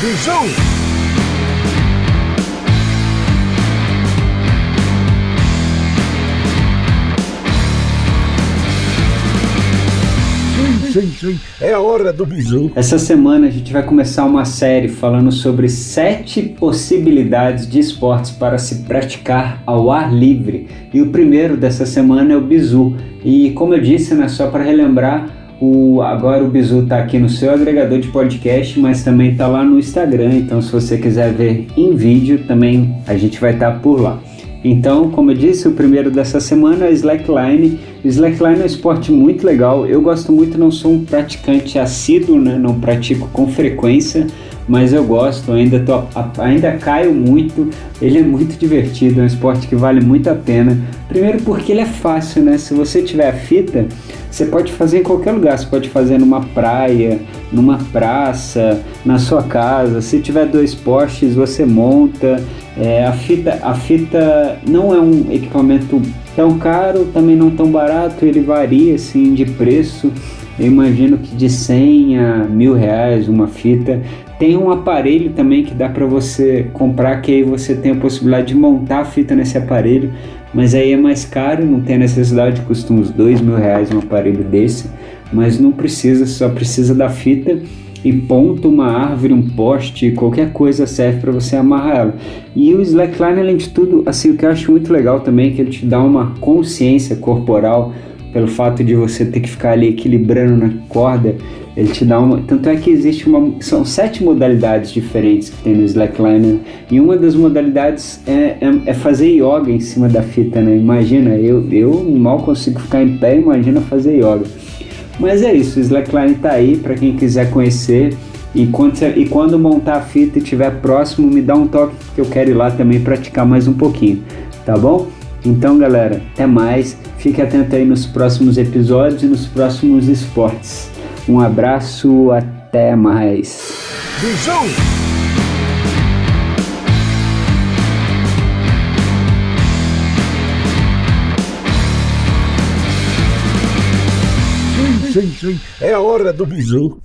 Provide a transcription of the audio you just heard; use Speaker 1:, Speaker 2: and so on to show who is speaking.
Speaker 1: Visão! sim, sim. É a hora do bisu.
Speaker 2: Essa semana a gente vai começar uma série falando sobre sete possibilidades de esportes para se praticar ao ar livre. E o primeiro dessa semana é o bisu. E como eu disse, né, só para relembrar, o, agora o Bizu está aqui no seu agregador de podcast, mas também está lá no Instagram. Então, se você quiser ver em vídeo, também a gente vai estar tá por lá. Então, como eu disse, o primeiro dessa semana é slackline. Slackline é um esporte muito legal. Eu gosto muito, não sou um praticante assíduo, né? não pratico com frequência, mas eu gosto, ainda, tô, ainda caio muito. Ele é muito divertido, é um esporte que vale muito a pena. Primeiro porque ele é fácil, né? Se você tiver a fita, você pode fazer em qualquer lugar. Você pode fazer numa praia, numa praça, na sua casa. Se tiver dois postes, você monta. É, a, fita, a fita não é um equipamento tão caro, também não tão barato, ele varia assim de preço. Eu imagino que de 100 a mil reais uma fita. Tem um aparelho também que dá para você comprar, que aí você tem a possibilidade de montar a fita nesse aparelho, mas aí é mais caro, não tem necessidade, custa uns dois mil reais um aparelho desse, mas não precisa, só precisa da fita e ponta, uma árvore, um poste, qualquer coisa serve para você amarrar ela. E o slackline, além de tudo, assim, o que eu acho muito legal também é que ele te dá uma consciência corporal pelo fato de você ter que ficar ali equilibrando na corda, ele te dá uma. Tanto é que existe uma. São sete modalidades diferentes que tem no slackline e uma das modalidades é, é, é, fazer yoga em cima da fita, né? Imagina, eu, eu mal consigo ficar em pé, imagina fazer yoga. Mas é isso, o Slackline tá aí para quem quiser conhecer. E quando, e quando montar a fita e estiver próximo, me dá um toque que eu quero ir lá também praticar mais um pouquinho, tá bom? Então, galera, até mais. Fique atento aí nos próximos episódios e nos próximos esportes. Um abraço, até mais. Visão!
Speaker 1: sim, sim. É a hora do bisu.